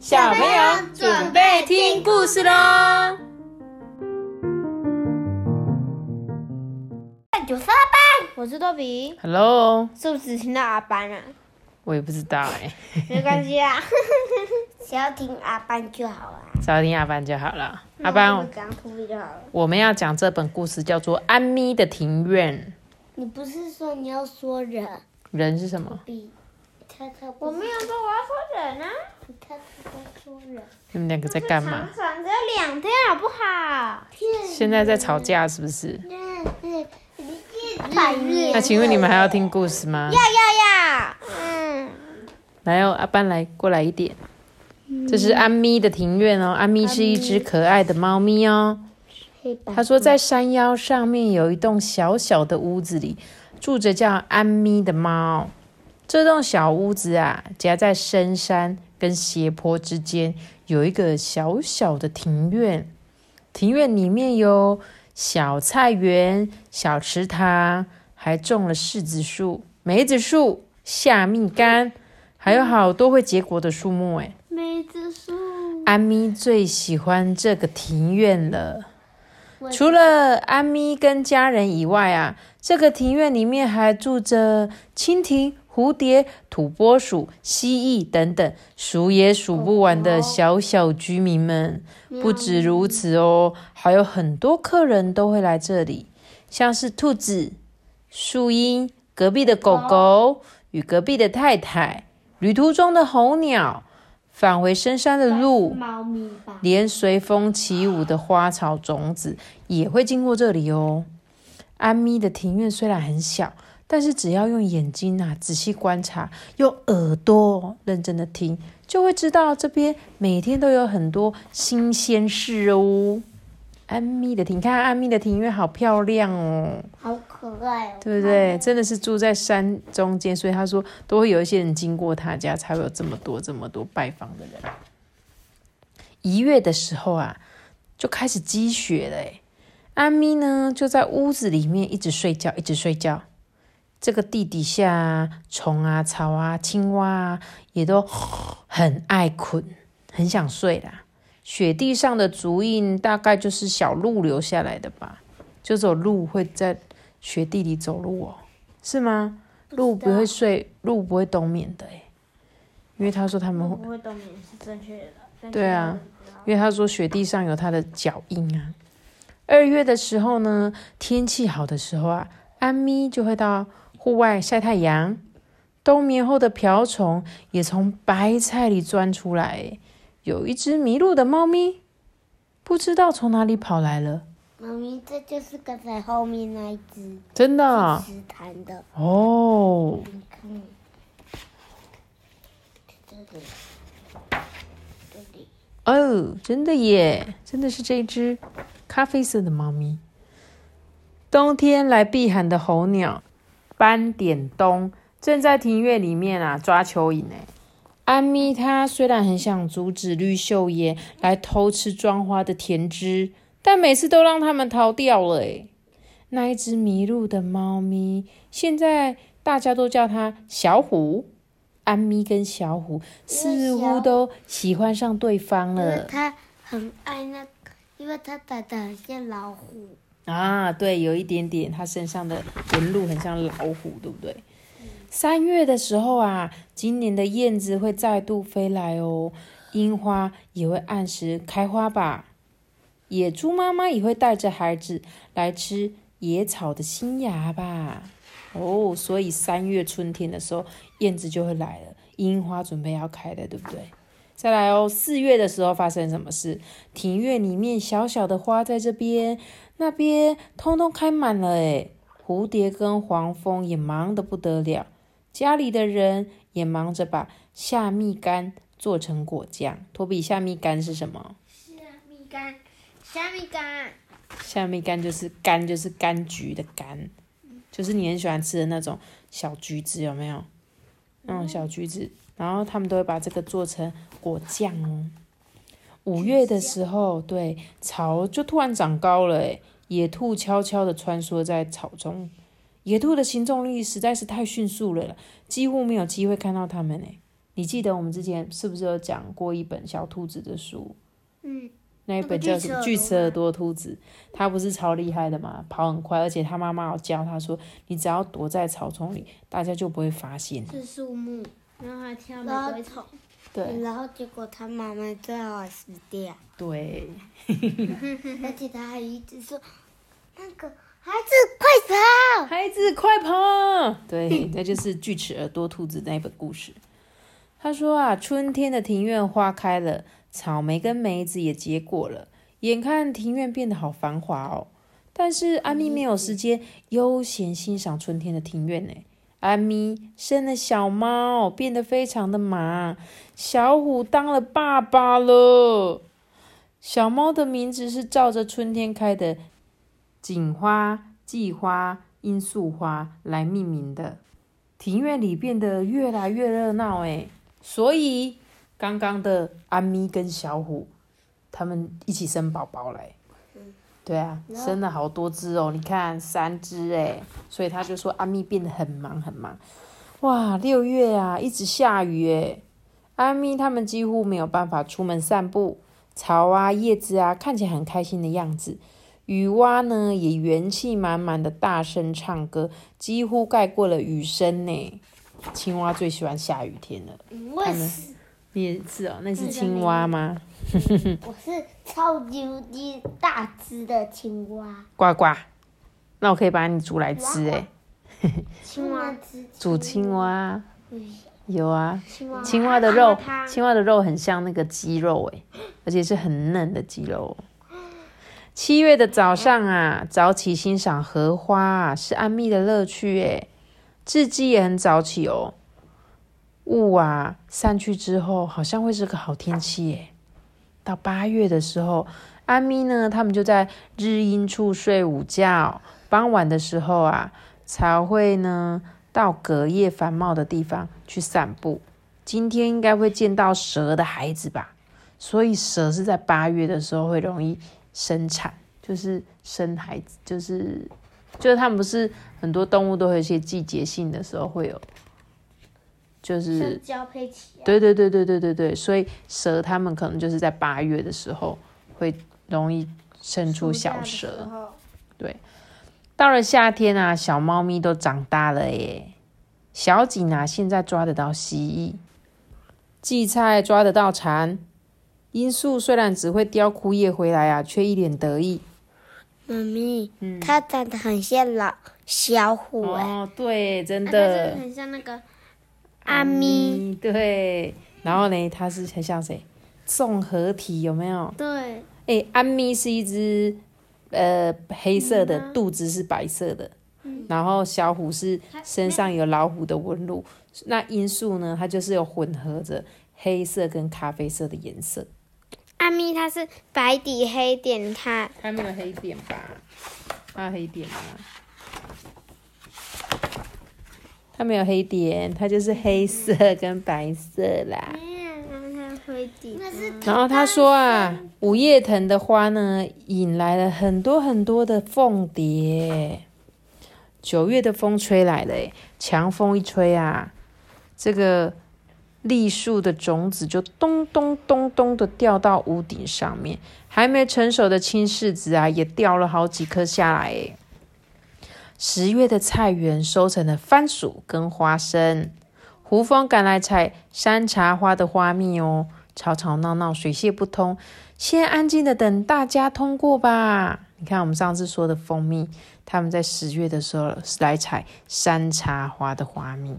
小朋友准备听故事喽！九十二班，我是多比。Hello，是不是听到阿班啊？我也不知道哎，没关系 啊，只要听阿班就好了。只要听阿班就好了。阿班我，们讲图比就好了。我们要讲这本故事叫做《安咪的庭院你不是说你要说人？》，人是什么？比他他我没有说我要说人啊。你们两个在干嘛？长长只有两天好不好？现在在吵架是不是？嗯，半夜。那请问你们还要听故事吗？要要要。嗯。来哦，阿班来过来一点。这是安咪的庭院哦，安咪是一只可爱的猫咪哦。他说，在山腰上面有一栋小小的屋子里，住着叫安咪的猫。这栋小屋子啊，夹在深山跟斜坡之间，有一个小小的庭院。庭院里面有小菜园、小池塘，还种了柿子树、梅子树、夏蜜柑，还有好多会结果的树木。哎，梅子树。安咪最喜欢这个庭院了。除了安咪跟家人以外啊，这个庭院里面还住着蜻蜓、蝴蝶、土拨鼠、蜥蜴等等数也数不完的小小居民们。不止如此哦，还有很多客人都会来这里，像是兔子、树鹰、隔壁的狗狗与隔壁的太太，旅途中的候鸟，返回深山的鹿。猫咪吧。连随风起舞的花草种子也会经过这里哦。安咪的庭院虽然很小，但是只要用眼睛啊仔细观察，用耳朵认真的听，就会知道这边每天都有很多新鲜事哦。安咪的庭，你看安咪的庭院好漂亮哦，好可爱哦。对不对？真的是住在山中间，所以他说都会有一些人经过他家，才会有这么多这么多拜访的人。一月的时候啊，就开始积雪了诶。安咪呢就在屋子里面一直睡觉，一直睡觉。这个地底下啊，虫啊、草啊、青蛙啊，也都很爱困，很想睡啦。雪地上的足印大概就是小鹿留下来的吧，就只有鹿会在雪地里走路哦，是吗？鹿不会睡，鹿不会冬眠的诶，因为他说他们会不会冬眠是正确的。对啊，因为他说雪地上有它的脚印啊。二月的时候呢，天气好的时候啊，安咪就会到户外晒太阳。冬眠后的瓢虫也从白菜里钻出来。有一只迷路的猫咪，不知道从哪里跑来了。猫咪，这就是刚才后面那一只真的啊石潭的。哦，你看，这里，这里，哦，真的耶，真的是这只咖啡色的猫咪。冬天来避寒的候鸟斑点东正在庭院里面啊抓蚯蚓呢。安咪它虽然很想阻止绿秀叶来偷吃装花的甜汁，但每次都让他们逃掉了诶。那一只迷路的猫咪，现在大家都叫它小虎。安咪跟小虎似乎都喜欢上对方了它很爱那个，因为它长得很像老虎。啊！对，有一点点，它身上的纹路很像老虎，对不对？三月的时候啊，今年的燕子会再度飞来哦，樱花也会按时开花吧。野猪妈妈也会带着孩子来吃野草的新芽吧。哦，所以三月春天的时候，燕子就会来了，樱花准备要开了，对不对？再来哦，四月的时候发生什么事？庭院里面小小的花在这边、那边，通通开满了诶。蝴蝶跟黄蜂也忙得不得了，家里的人也忙着把夏蜜柑做成果酱。托比，夏蜜柑是什么？夏蜜柑，夏蜜柑，夏蜜柑就是柑，就是柑橘的柑，就是你很喜欢吃的那种小橘子，有没有？那种小橘子，然后他们都会把这个做成果酱哦。五月的时候，对草就突然长高了，诶，野兔悄悄地穿梭在草中。野兔的行动力实在是太迅速了，几乎没有机会看到它们诶。你记得我们之前是不是有讲过一本小兔子的书？嗯，那一本叫什么？巨齿耳朵兔子，它不是超厉害的嘛，跑很快，而且它妈妈有教它说，你只要躲在草丛里，大家就不会发现。是树木，然后还跳玫瑰草。对。然后结果他妈妈最好死掉。对。而且他还一直说，那个孩子快跑，孩子快跑。对，那就是锯齿耳朵兔子那一本故事。他说啊，春天的庭院花开了。草莓跟梅子也结果了，眼看庭院变得好繁华哦。但是安咪没有时间悠闲欣赏春天的庭院呢。阿咪生了小猫，变得非常的忙。小虎当了爸爸了。小猫的名字是照着春天开的锦花、季花、罂粟花来命名的。庭院里变得越来越热闹哎，所以。刚刚的阿咪跟小虎，他们一起生宝宝来。对啊，生了好多只哦，你看三只哎，所以他就说阿咪变得很忙很忙。哇，六月啊，一直下雨哎，阿咪他们几乎没有办法出门散步，草啊叶子啊看起来很开心的样子，雨蛙呢也元气满满的大声唱歌，几乎盖过了雨声呢。青蛙最喜欢下雨天了，他们。你也是哦，那是青蛙吗？我是超级无敌大只的青蛙。呱呱，那我可以把你煮来吃哎。青蛙煮青蛙，有啊。青蛙的肉，青蛙的肉很像那个鸡肉哎，而且是很嫩的鸡肉。七月的早上啊，早起欣赏荷花是安谧的乐趣哎。雉鸡也很早起哦。雾啊散去之后，好像会是个好天气耶。到八月的时候，安咪呢，他们就在日阴处睡午觉。傍晚的时候啊，才会呢到隔夜繁茂的地方去散步。今天应该会见到蛇的孩子吧？所以蛇是在八月的时候会容易生产，就是生孩子，就是就是他们不是很多动物都有一些季节性的时候会有。就是交配期，对对对对对对对，所以蛇它们可能就是在八月的时候会容易生出小蛇。对，到了夏天啊，小猫咪都长大了耶。小景啊，现在抓得到蜥蜴，荠菜抓得到蝉，罂粟虽然只会叼枯叶回来啊，却一脸得意。妈咪，嗯它长得很像老小虎哦，对，真的，很像那个。阿咪对，然后呢，它是很像谁？综合体有没有？对。哎，阿咪是一只呃黑色的，肚子是白色的，然后小虎是身上有老虎的纹路。那罂粟呢？它就是有混合着黑色跟咖啡色的颜色。阿咪它是白底黑点，它它没有黑点吧？它有黑点吗？它没有黑点，它就是黑色跟白色啦。然后他说啊，五叶藤的花呢，引来了很多很多的凤蝶。九月的风吹来了，强风一吹啊，这个栗树的种子就咚咚咚咚的掉到屋顶上面，还没成熟的青柿子啊，也掉了好几颗下来。十月的菜园收成了番薯跟花生，胡蜂赶来采山茶花的花蜜哦，吵吵闹闹，水泄不通。先安静的等大家通过吧。你看，我们上次说的蜂蜜，他们在十月的时候来采山茶花的花蜜，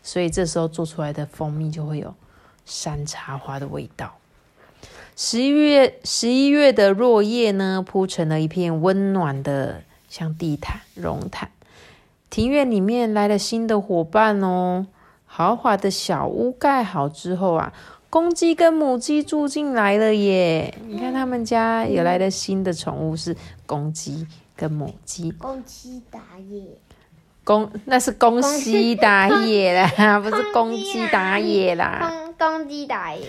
所以这时候做出来的蜂蜜就会有山茶花的味道。十一月，十一月的落叶呢，铺成了一片温暖的。像地毯、绒毯，庭院里面来了新的伙伴哦。豪华的小屋盖好之后啊，公鸡跟母鸡住进来了耶。你看他们家有来了新的宠物是公鸡跟母鸡。公鸡打野，公那是公鸡打野啦，不是公鸡打野啦。公公鸡打野。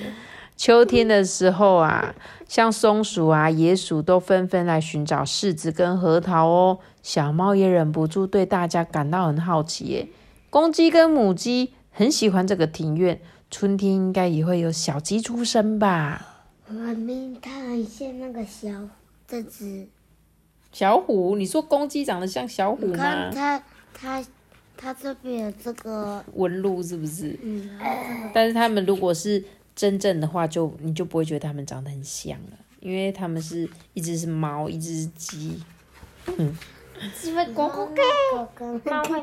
秋天的时候啊，像松鼠啊、野鼠都纷纷来寻找柿子跟核桃哦。小猫也忍不住对大家感到很好奇耶。公鸡跟母鸡很喜欢这个庭院，春天应该也会有小鸡出生吧？我明它很像那个小这只，小虎，你说公鸡长得像小虎你看吗？它它它这边有这个，纹路是不是？嗯，但是它们如果是真正的话，就你就不会觉得它们长得很像了，因为它们是一只是猫，一只是鸡。鸡会咕咕狗跟猫会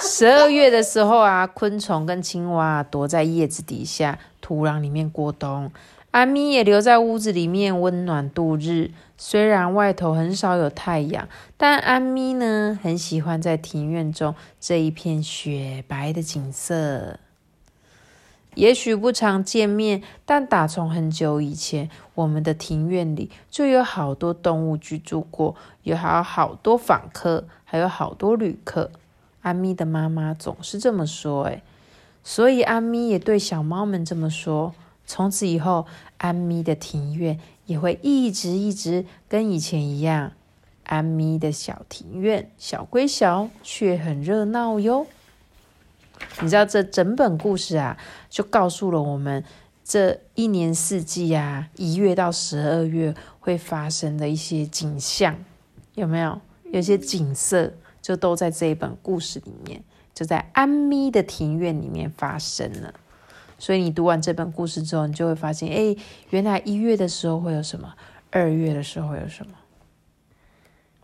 十二月的时候啊，昆虫跟青蛙躲在叶子底下、土壤里面过冬。安咪也留在屋子里面温暖度日。虽然外头很少有太阳，但安咪呢很喜欢在庭院中这一片雪白的景色。也许不常见面，但打从很久以前，我们的庭院里就有好多动物居住过，有还有好多访客，还有好多旅客。安咪的妈妈总是这么说，诶，所以安咪也对小猫们这么说。从此以后，安咪的庭院也会一直一直跟以前一样。安咪的小庭院小归小，却很热闹哟。你知道这整本故事啊，就告诉了我们这一年四季啊，一月到十二月会发生的一些景象，有没有？有些景色就都在这一本故事里面，就在安咪的庭院里面发生了。所以你读完这本故事之后，你就会发现，哎，原来一月的时候会有什么，二月的时候会有什么，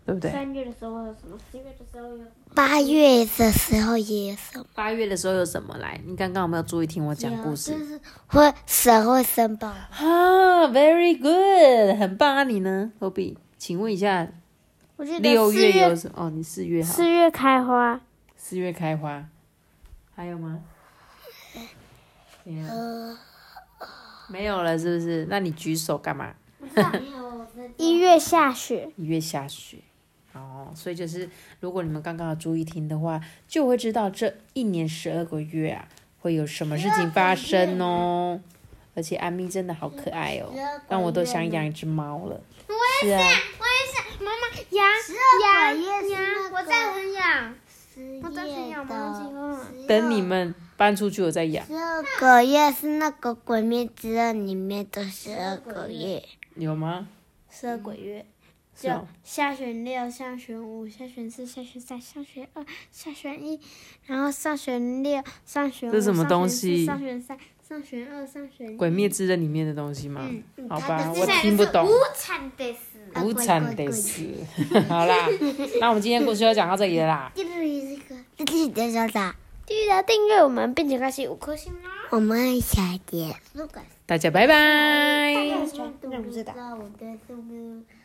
对不对？三月的时候有什么？四月的时候有八月的时候也有什么？八月的时候有什么来？你刚刚有没有注意听我讲故事？就是会蛇会生宝宝，啊，very good，很棒啊！你呢，何比？请问一下，我记得六月有什么？哦，你四月好，四月开花，四月开花，还有吗？没有，呃，没有了，是不是？那你举手干嘛？一月下雪，一月下雪。哦，所以就是，如果你们刚刚有注意听的话，就会知道这一年十二个月啊，会有什么事情发生哦。而且安咪真的好可爱哦，让我都想养一只猫了。是啊，我也是，妈妈养养那，个我在很养，十。等你们搬出去，我再养。十二个月是那个《鬼灭之刃》里面的十二个月，有吗？十二个月，就下选六，下选五，下选四，下选三，下选二，下选一，然后上选六，上选五，这什么上选四东西上选三，上选二，上选一。《鬼灭之刃》里面的东西吗？嗯好吧，我听不懂。无产的死。无产得死。好啦，那我们今天故事就讲到这里了啦。记得这个，这里的小打，记得订阅我们，并且开启五颗星哦。我们下节。大家拜拜。不知道我的是不是